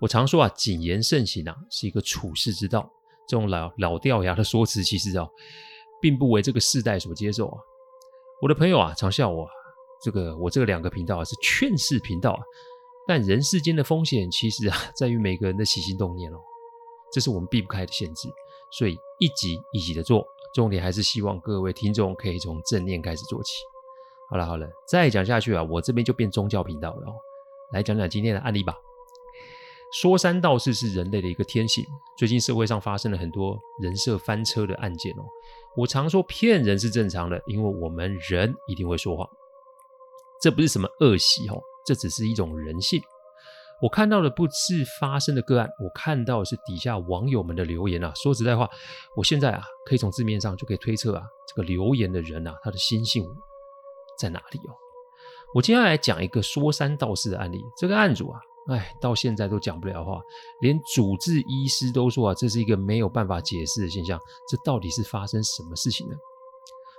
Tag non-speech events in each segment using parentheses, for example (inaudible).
我常说啊，谨言慎行啊，是一个处世之道。这种老老掉牙的说辞，其实啊，并不为这个世代所接受啊。我的朋友啊，常笑我，这个我这个两个频道啊，是劝世频道啊。但人世间的风险，其实啊，在于每个人的起心动念哦，这是我们避不开的限制。所以一集一集的做，重点还是希望各位听众可以从正念开始做起。好了好了，再讲下去啊，我这边就变宗教频道了哦。来讲讲今天的案例吧。说三道四是人类的一个天性。最近社会上发生了很多人设翻车的案件哦。我常说骗人是正常的，因为我们人一定会说谎，这不是什么恶习哦，这只是一种人性。我看到的不是发生的个案，我看到的是底下网友们的留言啊。说实在话，我现在啊可以从字面上就可以推测啊，这个留言的人啊，他的心性在哪里哦？我接下来讲一个说三道四的案例，这个案主啊。哎，到现在都讲不了话，连主治医师都说啊，这是一个没有办法解释的现象。这到底是发生什么事情呢？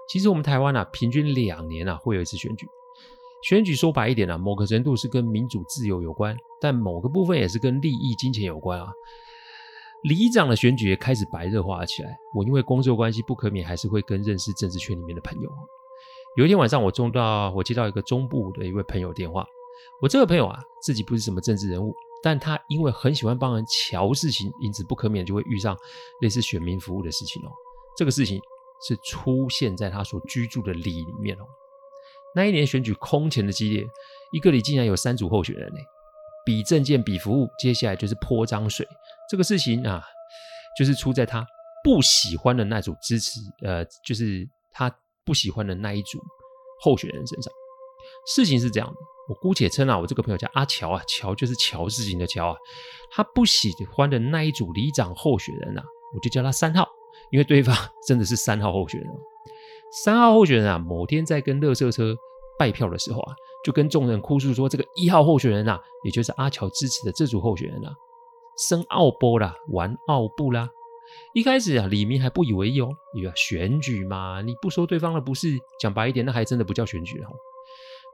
其实我们台湾啊，平均两年啊会有一次选举。选举说白一点啊，某个程度是跟民主自由有关，但某个部分也是跟利益金钱有关啊。里长的选举也开始白热化了起来。我因为工作关系，不可免还是会跟认识政治圈里面的朋友。有一天晚上，我中到我接到一个中部的一位朋友电话。我这个朋友啊，自己不是什么政治人物，但他因为很喜欢帮人瞧事情，因此不可免就会遇上类似选民服务的事情哦。这个事情是出现在他所居住的里里面哦。那一年选举空前的激烈，一个里竟然有三组候选人呢，比证件比服务，接下来就是泼脏水。这个事情啊，就是出在他不喜欢的那组支持，呃，就是他不喜欢的那一组候选人身上。事情是这样的。我姑且称啊，我这个朋友叫阿乔啊，乔就是乔事情的乔啊。他不喜欢的那一组里长候选人啊，我就叫他三号，因为对方 (laughs) 真的是三号候选人。三号候选人啊，某天在跟垃圾车拜票的时候啊，就跟众人哭诉说，这个一号候选人啊，也就是阿乔支持的这组候选人啊，生奥波啦，玩奥布啦。一开始啊，李明还不以为意哦，以为选举嘛，你不说对方的不是，讲白一点，那还真的不叫选举了。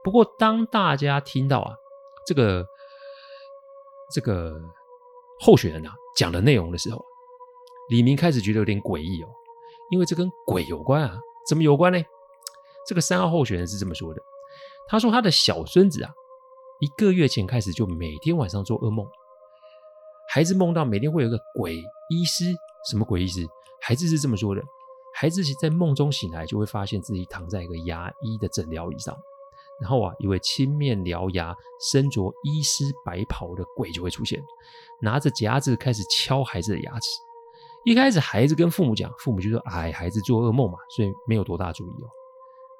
不过，当大家听到啊这个这个候选人啊讲的内容的时候，李明开始觉得有点诡异哦，因为这跟鬼有关啊，怎么有关呢？这个三号候选人是这么说的，他说他的小孙子啊，一个月前开始就每天晚上做噩梦，孩子梦到每天会有个鬼医师，什么鬼医师？孩子是这么说的，孩子在梦中醒来就会发现自己躺在一个牙医的诊疗椅上。然后啊，一位青面獠牙、身着医师白袍的鬼就会出现，拿着夹子开始敲孩子的牙齿。一开始，孩子跟父母讲，父母就说：“哎，孩子做噩梦嘛，所以没有多大注意哦。”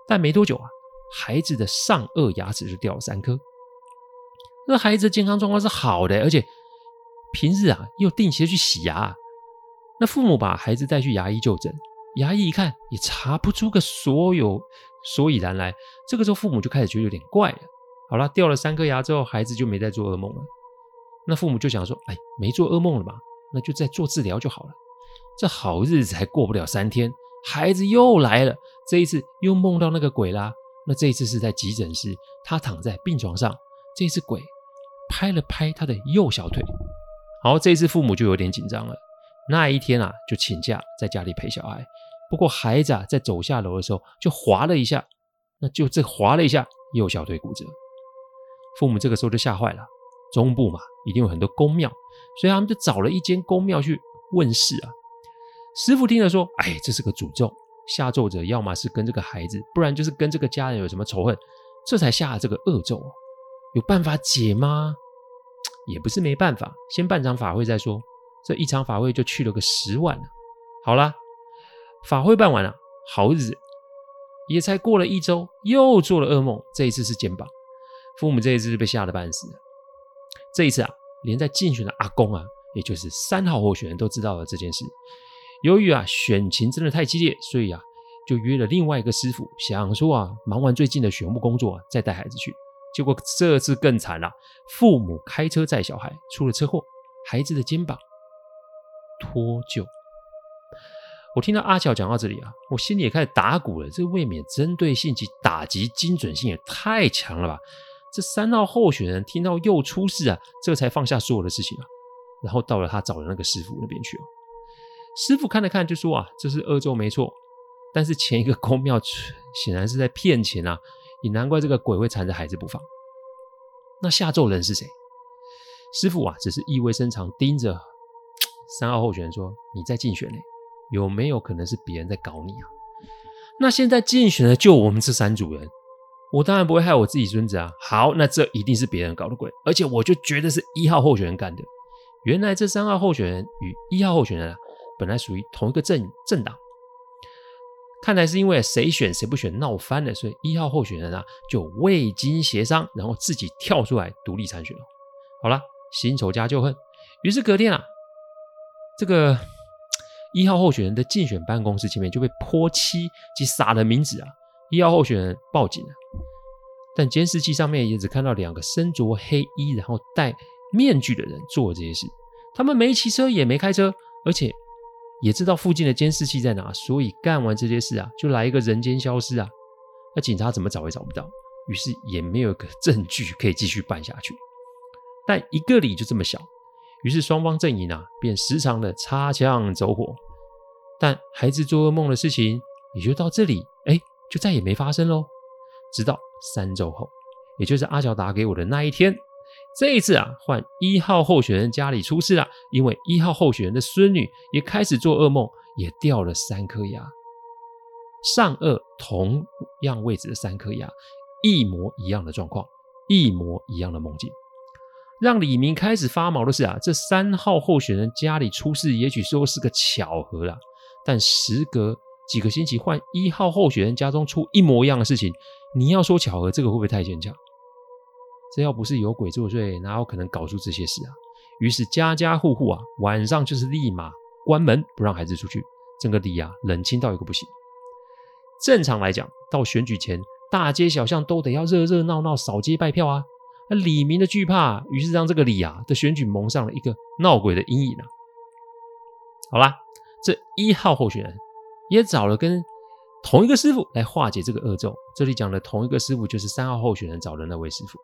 但没多久啊，孩子的上颚牙齿就掉了三颗。那孩子的健康状况是好的，而且平日啊又定期的去洗牙。那父母把孩子带去牙医就诊，牙医一看也查不出个所有。所以然来，这个时候父母就开始觉得有点怪了。好了，掉了三颗牙之后，孩子就没再做噩梦了。那父母就想说：“哎，没做噩梦了嘛，那就再做治疗就好了。”这好日子还过不了三天，孩子又来了。这一次又梦到那个鬼啦。那这一次是在急诊室，他躺在病床上，这一次鬼拍了拍他的右小腿。好，这一次父母就有点紧张了。那一天啊，就请假在家里陪小孩。不过孩子啊，在走下楼的时候就滑了一下，那就这滑了一下，右小腿骨折。父母这个时候就吓坏了。中部嘛，一定有很多宫庙，所以他们就找了一间宫庙去问事啊。师傅听了说：“哎，这是个诅咒，下咒者要么是跟这个孩子，不然就是跟这个家人有什么仇恨，这才下了这个恶咒。有办法解吗？也不是没办法，先办场法会再说。这一场法会就去了个十万了。好啦，法会办完了，好日子也才过了一周，又做了噩梦。这一次是肩膀，父母这一次是被吓得半死。这一次啊，连在竞选的阿公啊，也就是三号候选人都知道了这件事。由于啊选情真的太激烈，所以啊就约了另外一个师傅，想说啊忙完最近的选务工作，再带孩子去。结果这次更惨了，父母开车载小孩出了车祸，孩子的肩膀脱臼。我听到阿乔讲到这里啊，我心里也开始打鼓了。这未免针对性及打击精准性也太强了吧？这三号候选人听到又出事啊，这才放下所有的事情啊，然后到了他找的那个师傅那边去哦。师傅看了看，就说啊，这是恶咒没错，但是前一个宫庙显然是在骗钱啊，也难怪这个鬼会缠着孩子不放。那下咒人是谁？师傅啊，只是意味深长盯着三号候选人说：“你在竞选呢，有没有可能是别人在搞你啊？”那现在竞选的就我们这三组人。我当然不会害我自己孙子啊！好，那这一定是别人搞的鬼，而且我就觉得是一号候选人干的。原来这三号候选人与一号候选人啊，本来属于同一个政政党，看来是因为谁选谁不选闹翻了，所以一号候选人啊就未经协商，然后自己跳出来独立参选了。好了，新仇加旧恨，于是隔天啊，这个一号候选人的竞选办公室前面就被泼漆及撒了名字啊。一号候选人报警了，但监视器上面也只看到两个身着黑衣、然后戴面具的人做这些事。他们没骑车，也没开车，而且也知道附近的监视器在哪，所以干完这些事啊，就来一个人间消失啊。那警察怎么找也找不到，于是也没有个证据可以继续办下去。但一个里就这么小，于是双方阵营啊便时常的擦枪走火。但孩子做噩梦的事情也就到这里，哎。就再也没发生喽。直到三周后，也就是阿乔打给我的那一天，这一次啊，换一号候选人家里出事了，因为一号候选人的孙女也开始做噩梦，也掉了三颗牙，上颚同样位置的三颗牙，一模一样的状况，一模一样的梦境。让李明开始发毛的是啊，这三号候选人家里出事，也许说是个巧合啦，但时隔。几个星期换一号候选人家中出一模一样的事情，你要说巧合，这个会不会太牵强？这要不是有鬼作祟，哪有可能搞出这些事啊？于是家家户户啊，晚上就是立马关门，不让孩子出去，整个里啊冷清到一个不行。正常来讲，到选举前，大街小巷都得要热热闹闹扫街拜票啊。那李明的惧怕，于是让这个李啊的选举蒙上了一个闹鬼的阴影啊。好啦，这一号候选人。也找了跟同一个师傅来化解这个恶咒。这里讲的同一个师傅就是三号候选人找的那位师傅。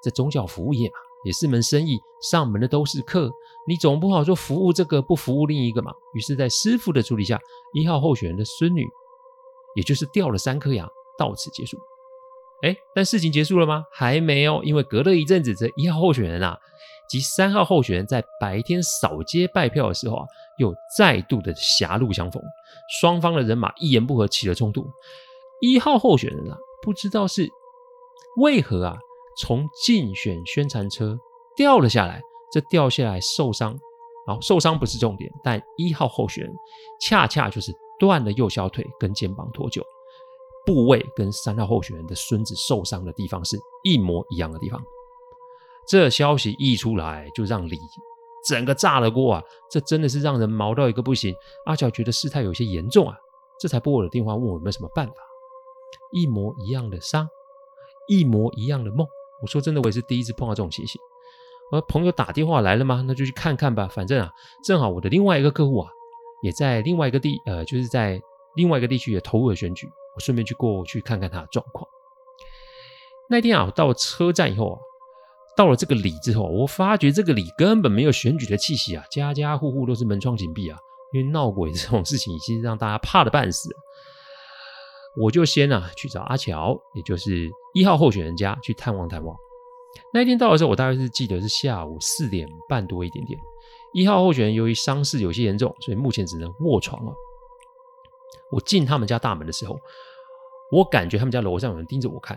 这宗教服务业嘛，也是门生意，上门的都是客，你总不好说服务这个不服务另一个嘛。于是，在师傅的处理下，一号候选人的孙女，也就是掉了三颗牙，到此结束。哎，但事情结束了吗？还没有，因为隔了一阵子，这一号候选人啊及三号候选人在白天扫街拜票的时候啊。又再度的狭路相逢，双方的人马一言不合起了冲突。一号候选人啊，不知道是为何啊，从竞选宣传车掉了下来。这掉下来受伤，好，受伤不是重点，但一号候选人恰恰就是断了右小腿跟肩膀脱臼，部位跟三号候选人的孙子受伤的地方是一模一样的地方。这消息一出来，就让李。整个炸了锅啊！这真的是让人毛到一个不行。阿乔觉得事态有些严重啊，这才拨我的电话问我有没有什么办法。一模一样的伤，一模一样的梦。我说真的，我也是第一次碰到这种情形。而朋友打电话来了吗？那就去看看吧。反正啊，正好我的另外一个客户啊，也在另外一个地，呃，就是在另外一个地区也投入了选举，顺便去过去看看他的状况。那天啊，我到车站以后啊。到了这个里之后，我发觉这个里根本没有选举的气息啊，家家户户都是门窗紧闭啊，因为闹鬼这种事情已经让大家怕的半死。我就先啊去找阿乔，也就是一号候选人家去探望探望。那一天到的时候，我大概是记得是下午四点半多一点点。一号候选人由于伤势有些严重，所以目前只能卧床了。我进他们家大门的时候，我感觉他们家楼上有人盯着我看。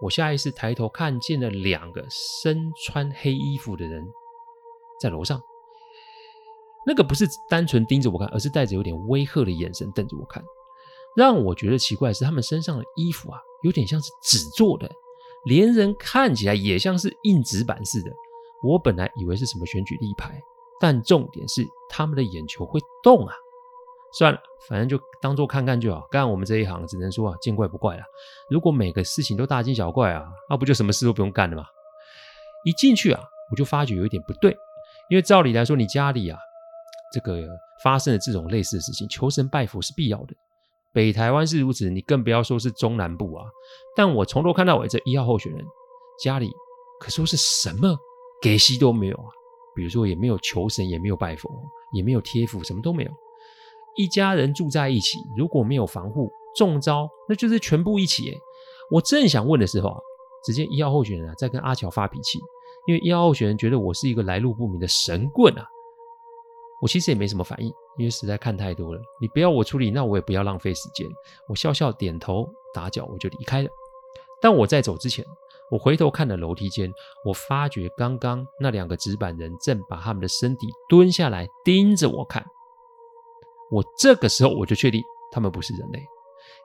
我下意识抬头看见了两个身穿黑衣服的人在楼上。那个不是单纯盯着我看，而是带着有点威吓的眼神瞪着我看。让我觉得奇怪的是，他们身上的衣服啊，有点像是纸做的，连人看起来也像是印纸板似的。我本来以为是什么选举立牌，但重点是他们的眼球会动啊。算了，反正就当做看看就好。干我们这一行，只能说啊，见怪不怪了。如果每个事情都大惊小怪啊，那不就什么事都不用干了吗？一进去啊，我就发觉有一点不对，因为照理来说，你家里啊，这个发生了这种类似的事情，求神拜佛是必要的。北台湾是如此，你更不要说是中南部啊。但我从头看到尾，这一号候选人家里可说是什么给息都没有啊。比如说，也没有求神，也没有拜佛，也没有贴符，什么都没有。一家人住在一起，如果没有防护，中招那就是全部一起。我正想问的时候啊，只见一号候选人啊在跟阿乔发脾气，因为一号候选人觉得我是一个来路不明的神棍啊。我其实也没什么反应，因为实在看太多了。你不要我处理，那我也不要浪费时间。我笑笑点头打脚，我就离开了。但我在走之前，我回头看了楼梯间，我发觉刚刚那两个纸板人正把他们的身体蹲下来盯着我看。我这个时候我就确定他们不是人类，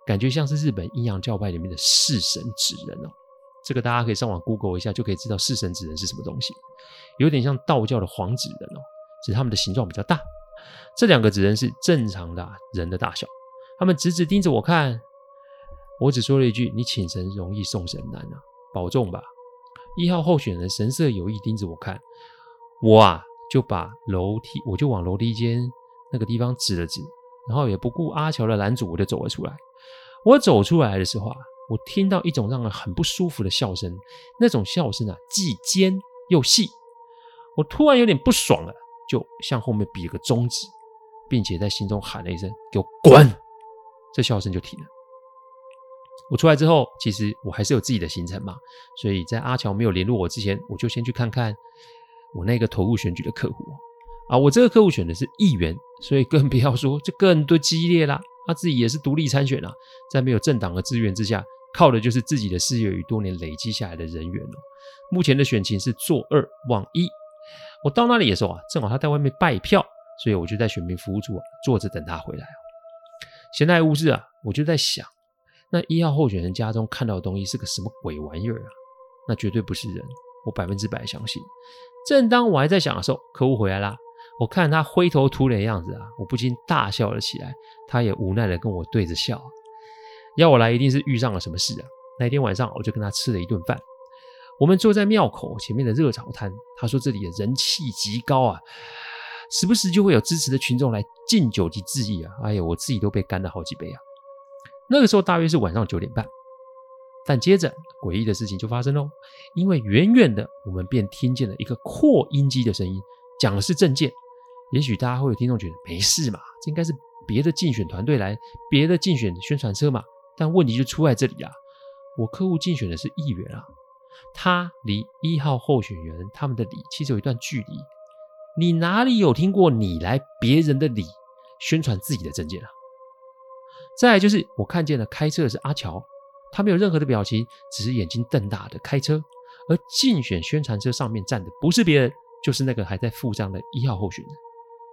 感觉像是日本阴阳教派里面的式神指人哦。这个大家可以上网 Google 一下，就可以知道式神指人是什么东西，有点像道教的黄纸人哦。只是他们的形状比较大，这两个纸人是正常的人的大小，他们直直盯着我看，我只说了一句：“你请神容易送神难啊，保重吧。”一号候选人神色有意盯着我看，我啊就把楼梯，我就往楼梯间那个地方指了指，然后也不顾阿乔的拦阻，我就走了出来。我走出来的时候啊，我听到一种让人很不舒服的笑声，那种笑声啊既尖又细，我突然有点不爽了。就向后面比了个中指，并且在心中喊了一声“给我滚”，这笑声就停了。我出来之后，其实我还是有自己的行程嘛，所以在阿乔没有联络我之前，我就先去看看我那个投入选举的客户啊。我这个客户选的是议员，所以更不要说这更多激烈啦。他自己也是独立参选啊，在没有政党的支援之下，靠的就是自己的事业与多年累积下来的人缘哦。目前的选情是坐二望一。我到那里的时候啊，正好他在外面拜票，所以我就在选民服务处啊坐着等他回来。闲来无事啊，我就在想，那一号候选人家中看到的东西是个什么鬼玩意儿啊？那绝对不是人，我百分之百相信。正当我还在想的时候，客户回来啦。我看他灰头土脸的样子啊，我不禁大笑了起来。他也无奈的跟我对着笑，要我来一定是遇上了什么事啊。那天晚上我就跟他吃了一顿饭。我们坐在庙口前面的热炒摊，他说这里的人气极高啊，时不时就会有支持的群众来敬酒及致意啊。哎呀，我自己都被干了好几杯啊。那个时候大约是晚上九点半，但接着诡异的事情就发生喽，因为远远的我们便听见了一个扩音机的声音，讲的是政见。也许大家会有听众觉得没事嘛，这应该是别的竞选团队来，别的竞选宣传车嘛。但问题就出在这里啊，我客户竞选的是议员啊。他离一号候选人他们的里其实有一段距离，你哪里有听过你来别人的里宣传自己的政见啊？再就是我看见了开车的是阿乔，他没有任何的表情，只是眼睛瞪大的开车，而竞选宣传车上面站的不是别人，就是那个还在付账的一号候选人。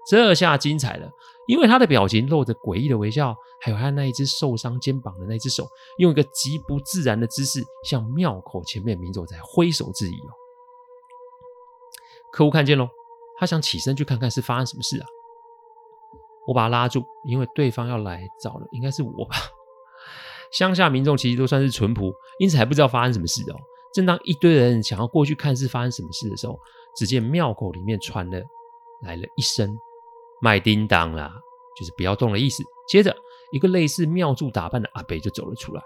这下精彩了，因为他的表情露着诡异的微笑，还有他那一只受伤肩膀的那只手，用一个极不自然的姿势向庙口前面民众在挥手致意哦。客户看见喽，他想起身去看看是发生什么事啊。我把他拉住，因为对方要来找的应该是我吧。乡下民众其实都算是淳朴，因此还不知道发生什么事哦。正当一堆人想要过去看是发生什么事的时候，只见庙口里面传了来了一声。卖叮当啦，就是不要动的意思。接着，一个类似庙祝打扮的阿北就走了出来，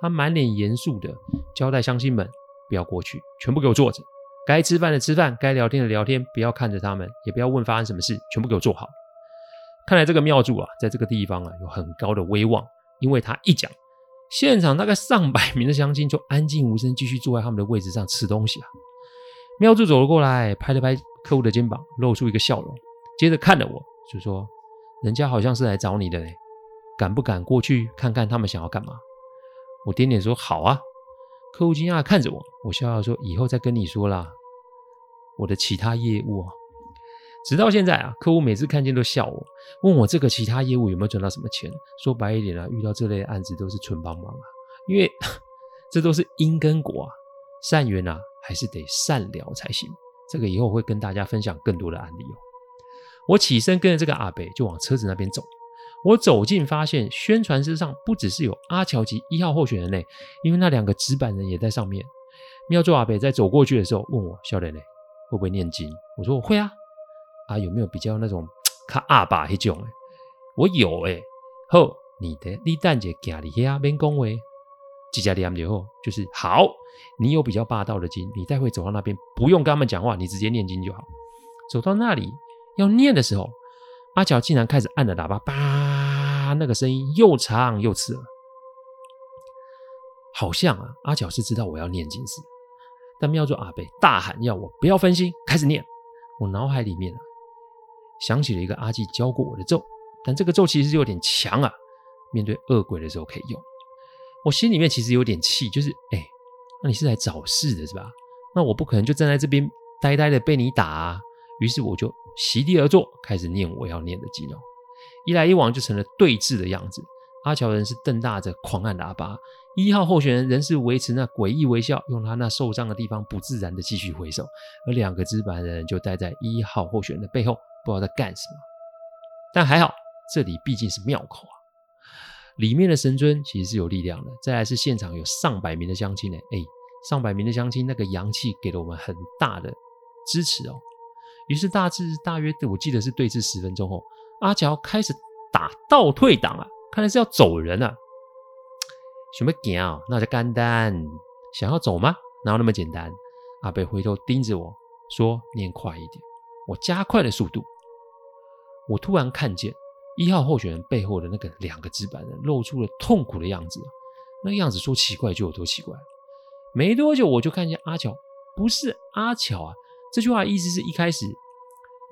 他满脸严肃的交代乡亲们不要过去，全部给我坐着。该吃饭的吃饭，该聊天的聊天，不要看着他们，也不要问发生什么事，全部给我坐好。看来这个庙祝啊，在这个地方啊有很高的威望，因为他一讲，现场大概上百名的乡亲就安静无声，继续坐在他们的位置上吃东西啊。庙祝走了过来，拍了拍客户的肩膀，露出一个笑容，接着看着我，就说：“人家好像是来找你的嘞，敢不敢过去看看他们想要干嘛？”我点点说：“好啊。”客户惊讶看着我，我笑笑说：“以后再跟你说啦。”我的其他业务啊，直到现在啊，客户每次看见都笑我，问我这个其他业务有没有赚到什么钱。说白一点啊，遇到这类案子都是纯帮忙啊，因为 (laughs) 这都是因跟果啊，善缘啊，还是得善了才行。这个以后会跟大家分享更多的案例哦。我起身跟着这个阿北就往车子那边走。我走近发现宣传车上不只是有阿乔及一号候选人嘞，因为那两个纸板人也在上面。妙珠阿北在走过去的时候问我：“小磊磊。”会不会念经？我说我会啊，啊有没有比较那种 (tsk) 卡阿爸那种？我有诶。好，你的你蛋姐家里呀边恭维，几家店以后就是好。你有比较霸道的经，你待会走到那边不用跟他们讲话，你直接念经就好。走到那里要念的时候，阿乔竟然开始按了喇叭，叭，那个声音又长又刺耳，好像啊阿乔是知道我要念经似的。但妙珠阿北大喊要我不要分心，开始念。我脑海里面啊，想起了一个阿纪教过我的咒，但这个咒其实有点强啊，面对恶鬼的时候可以用。我心里面其实有点气，就是哎，那你是来找事的是吧？那我不可能就站在这边呆呆的被你打啊。于是我就席地而坐，开始念我要念的经哦。一来一往就成了对峙的样子。阿乔人是瞪大着狂按喇叭。一号候选人仍是维持那诡异微笑，用他那受伤的地方不自然的继续挥手，而两个值班的人就待在一号候选人的背后，不知道在干什么。但还好，这里毕竟是庙口啊，里面的神尊其实是有力量的。再来是现场有上百名的乡亲呢，哎，上百名的乡亲，那个阳气给了我们很大的支持哦。于是大致大约我记得是对峙十分钟后，阿乔开始打倒退档啊，看来是要走人啊。什么讲？那就简单。想要走吗？哪有那么简单？阿北回头盯着我说：“念快一点。”我加快了速度。我突然看见一号候选人背后的那个两个纸板人露出了痛苦的样子。那个样子说奇怪就有多奇怪。没多久，我就看见阿乔，不是阿乔啊。这句话意思是一开始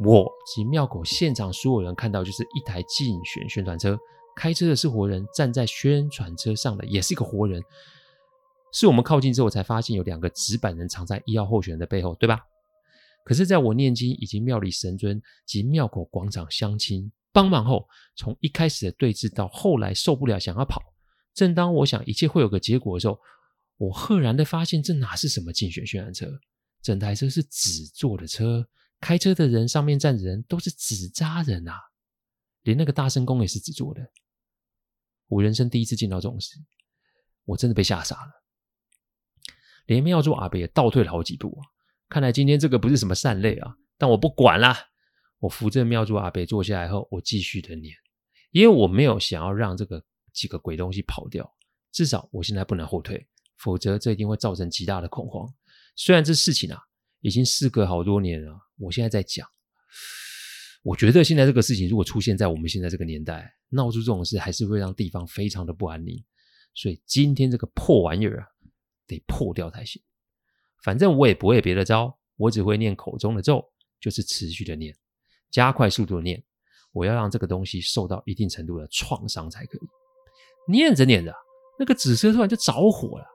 我及庙口现场所有人看到就是一台竞选宣传车。开车的是活人，站在宣传车上的也是一个活人，是我们靠近之后才发现有两个纸板人藏在一号候选人的背后，对吧？可是，在我念经以及庙里神尊及庙口广场乡亲帮忙后，从一开始的对峙到后来受不了想要跑，正当我想一切会有个结果的时候，我赫然的发现这哪是什么竞选宣传车，整台车是纸做的车，开车的人上面站的人都是纸扎人啊，连那个大声公也是纸做的。我人生第一次见到这种事，我真的被吓傻了。连庙祝阿北也倒退了好几步啊！看来今天这个不是什么善类啊！但我不管啦，我扶着庙祝阿北坐下来后，我继续的念，因为我没有想要让这个几个鬼东西跑掉。至少我现在不能后退，否则这一定会造成极大的恐慌。虽然这事情啊已经事隔好多年了，我现在在讲。我觉得现在这个事情如果出现在我们现在这个年代，闹出这种事还是会让地方非常的不安宁。所以今天这个破玩意儿啊，得破掉才行。反正我也不会别的招，我只会念口中的咒，就是持续的念，加快速度念。我要让这个东西受到一定程度的创伤才可以。念着念着，那个紫色突然就着火了。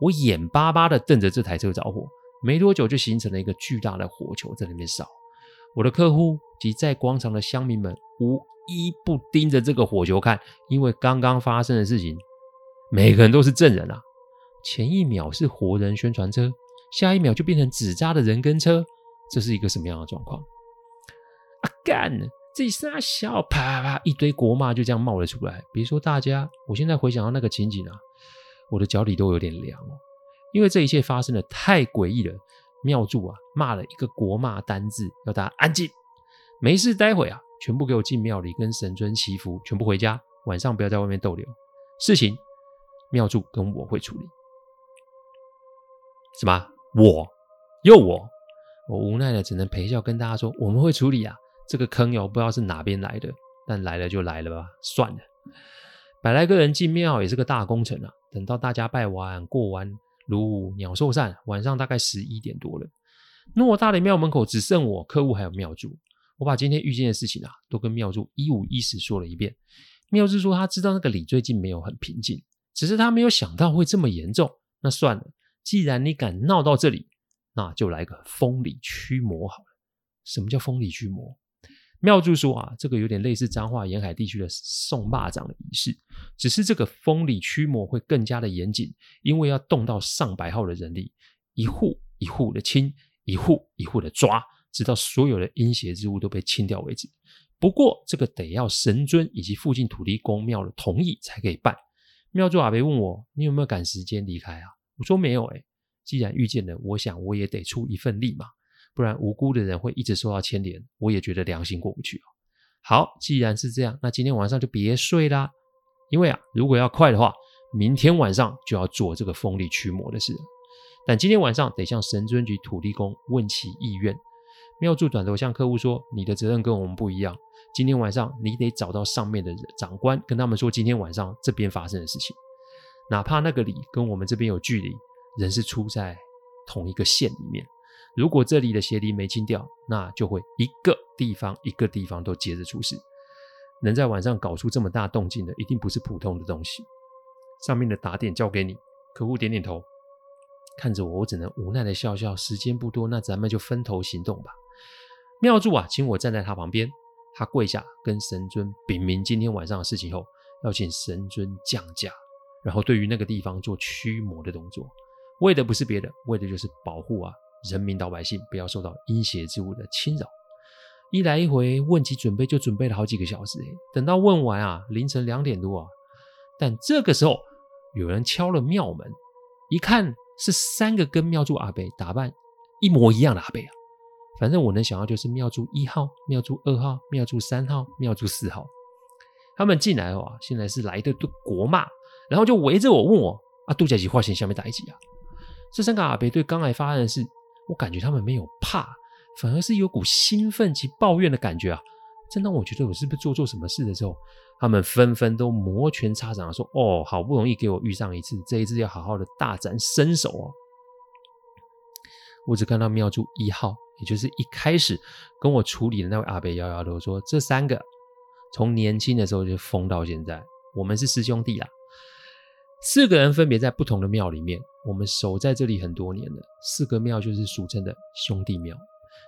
我眼巴巴的瞪着这台车着火，没多久就形成了一个巨大的火球在那边烧。我的客户及在广场的乡民们无一不盯着这个火球看，因为刚刚发生的事情，每个人都是证人啊！前一秒是活人宣传车，下一秒就变成纸扎的人跟车，这是一个什么样的状况？啊干！这三小啪啪啪，一堆国骂就这样冒了出来。别说大家，我现在回想到那个情景啊，我的脚底都有点凉哦，因为这一切发生的太诡异了。庙祝啊，骂了一个国骂单字，要大家安静，没事，待会啊，全部给我进庙里跟神尊祈福，全部回家，晚上不要在外面逗留。事情庙祝跟我会处理。什么？我？又我？我无奈的只能陪笑跟大家说，我们会处理啊。这个坑哟，不知道是哪边来的，但来了就来了吧，算了。百来个人进庙也是个大工程啊。等到大家拜完过完。如鸟兽散，晚上大概十一点多了。偌大的庙门口只剩我、客户还有庙祝。我把今天遇见的事情啊，都跟庙祝一五一十说了一遍。庙祝说他知道那个李最近没有很平静，只是他没有想到会这么严重。那算了，既然你敢闹到这里，那就来个风里驱魔好了。什么叫风里驱魔？庙祝说啊，这个有点类似彰化沿海地区的送霸长的仪式，只是这个风里驱魔会更加的严谨，因为要动到上百号的人力，一户一户的清，一户一户的抓，直到所有的阴邪之物都被清掉为止。不过这个得要神尊以及附近土地公庙的同意才可以办。庙祝阿伯问我，你有没有赶时间离开啊？我说没有诶，既然遇见了，我想我也得出一份力嘛。不然无辜的人会一直受到牵连，我也觉得良心过不去啊。好，既然是这样，那今天晚上就别睡啦。因为啊，如果要快的话，明天晚上就要做这个风力驱魔的事。但今天晚上得向神尊及土地公问其意愿。庙祝转头向客户说：“你的责任跟我们不一样，今天晚上你得找到上面的长官，跟他们说今天晚上这边发生的事情。哪怕那个里跟我们这边有距离，人是出在同一个县里面。”如果这里的邪灵没清掉，那就会一个地方一个地方都接着出事。能在晚上搞出这么大动静的，一定不是普通的东西。上面的打点交给你。客户点点头，看着我，我只能无奈的笑笑。时间不多，那咱们就分头行动吧。妙助啊，请我站在他旁边，他跪下跟神尊禀明今天晚上的事情后，要请神尊降驾，然后对于那个地方做驱魔的动作，为的不是别的，为的就是保护啊。人民老百姓不要受到阴邪之物的侵扰。一来一回问起准备，就准备了好几个小时。等到问完啊，凌晨两点多啊。但这个时候有人敲了庙门，一看是三个跟庙祝阿伯打扮一模一样的阿伯啊。反正我能想到就是庙祝一号、庙祝二号、庙祝三号、庙祝四号。他们进来啊，现在是来的都国骂，然后就围着我问我啊，杜家吉化线下面打一集啊。这三个阿伯对刚才发生的事。我感觉他们没有怕，反而是有股兴奋及抱怨的感觉啊！正当我觉得我是不是做错什么事的时候，他们纷纷都摩拳擦掌说：“哦，好不容易给我遇上一次，这一次要好好的大展身手哦！”我只看到妙珠一号，也就是一开始跟我处理的那位阿伯摇摇头说：“这三个从年轻的时候就疯到现在，我们是师兄弟啊。”四个人分别在不同的庙里面，我们守在这里很多年了。四个庙就是俗称的兄弟庙，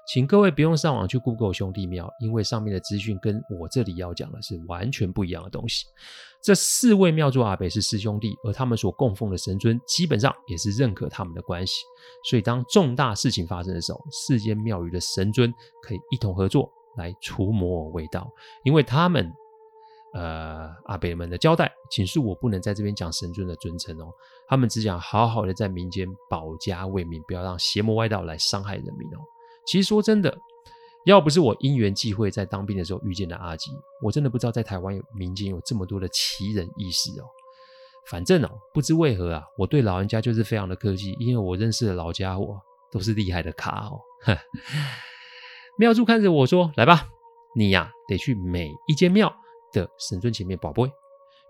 请各位不用上网去 Google 兄弟庙，因为上面的资讯跟我这里要讲的是完全不一样的东西。这四位庙祝阿伯是师兄弟，而他们所供奉的神尊基本上也是认可他们的关系，所以当重大事情发生的时候，四间庙宇的神尊可以一同合作来除魔为道，因为他们。呃，阿伯们的交代，请恕我不能在这边讲神尊的尊称哦。他们只想好好的在民间保家卫民，不要让邪魔歪道来伤害人民哦。其实说真的，要不是我因缘际会在当兵的时候遇见了阿吉，我真的不知道在台湾有民间有这么多的奇人异事哦。反正哦，不知为何啊，我对老人家就是非常的客气，因为我认识的老家伙都是厉害的咖哦。(laughs) 庙祝看着我说：“来吧，你呀、得去每一间庙。”的神尊前面跋杯，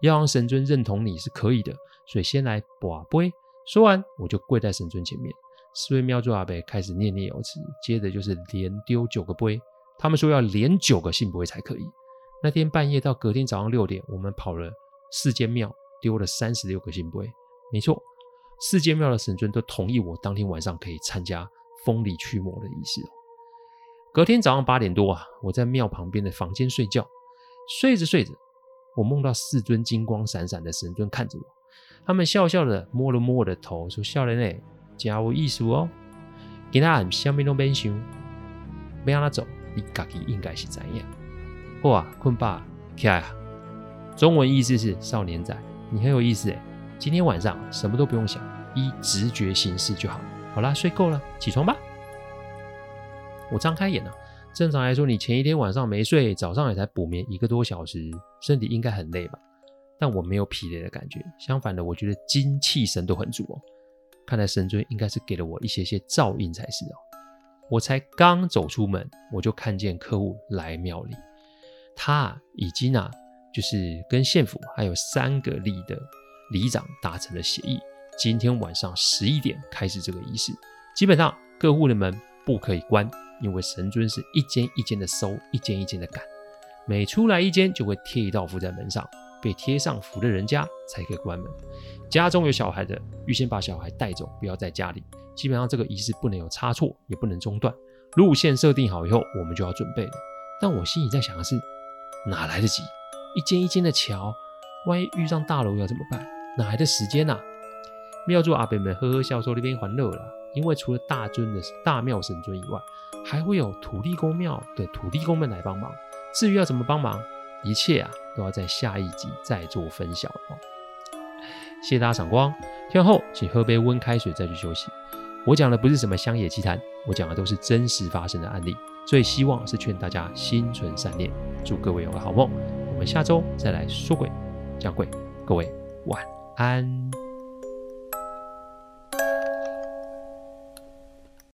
要让神尊认同你是可以的，所以先来跋杯。说完，我就跪在神尊前面。四位庙祝阿伯开始念念有词，接着就是连丢九个杯。他们说要连九个信杯才可以。那天半夜到隔天早上六点，我们跑了四间庙，丢了三十六个信杯。没错，四间庙的神尊都同意我当天晚上可以参加封里驱魔的仪式。隔天早上八点多啊，我在庙旁边的房间睡觉。睡着睡着，我梦到四尊金光闪闪的神尊看着我，他们笑笑的摸了摸我的头，说：“少年诶，真有意思哦。今天什么都没想，没让他走，你自己应该是怎样？好啊，困吧，起来啊。”中文意思是：少年仔，你很有意思诶。今天晚上什么都不用想，依直觉行事就好。好啦，睡够了，起床吧。我张开眼了。正常来说，你前一天晚上没睡，早上也才补眠一个多小时，身体应该很累吧？但我没有疲累的感觉，相反的，我觉得精气神都很足哦。看来神尊应该是给了我一些些照应才是哦。我才刚走出门，我就看见客户来庙里，他已经啊，就是跟县府还有三个里的里长达成了协议，今天晚上十一点开始这个仪式，基本上客户的门。不可以关，因为神尊是一间一间的收，一间一间的赶，每出来一间就会贴一道符在门上，被贴上符的人家才可以关门。家中有小孩的，预先把小孩带走，不要在家里。基本上这个仪式不能有差错，也不能中断。路线设定好以后，我们就要准备了。但我心里在想的是，哪来得及？一间一间的桥，万一遇上大楼要怎么办？哪来的时间呐、啊？庙祝阿伯们呵呵笑说那边欢乐了，因为除了大尊的大庙神尊以外，还会有土地公庙的土地公们来帮忙。至于要怎么帮忙，一切啊都要在下一集再做分享哦。谢谢大家赏光，听完后请喝杯温开水再去休息。我讲的不是什么乡野奇谈，我讲的都是真实发生的案例。最希望是劝大家心存善念，祝各位有个好梦。我们下周再来说鬼讲鬼，各位晚安。